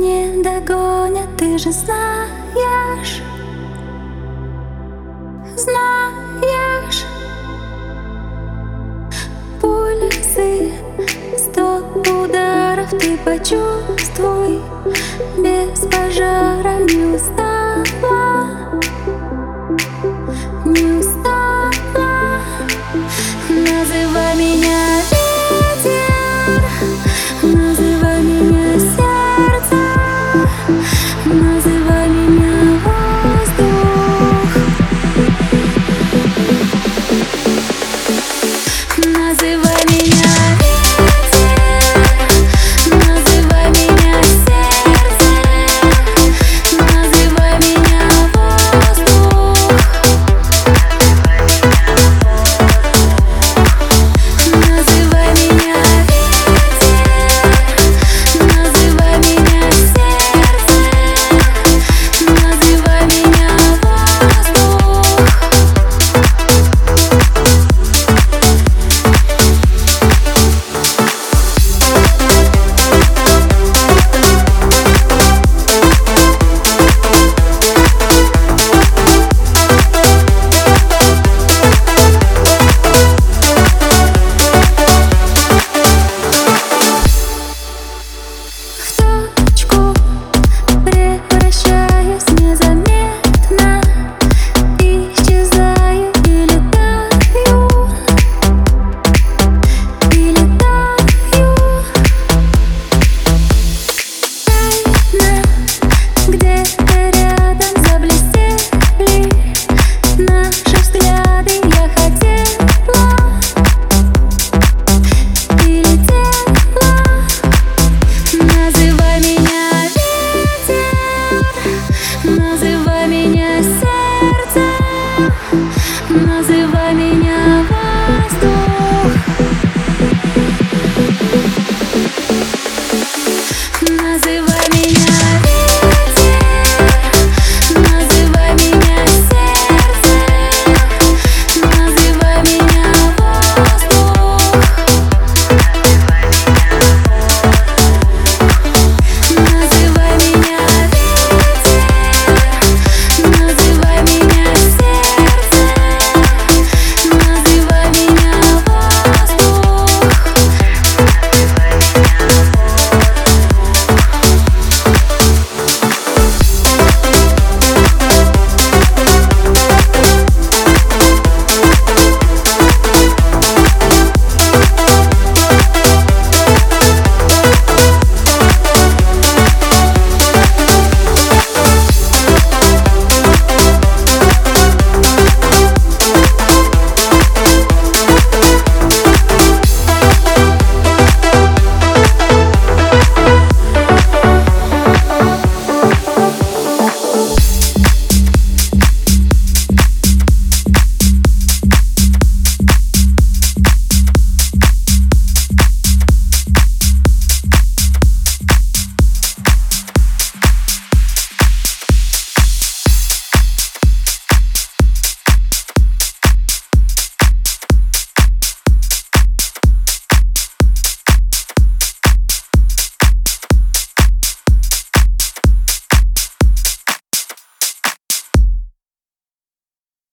Не догонят, ты же знаешь Знаешь Пульсы Сто ударов ты почувствуй Без пожара не устану.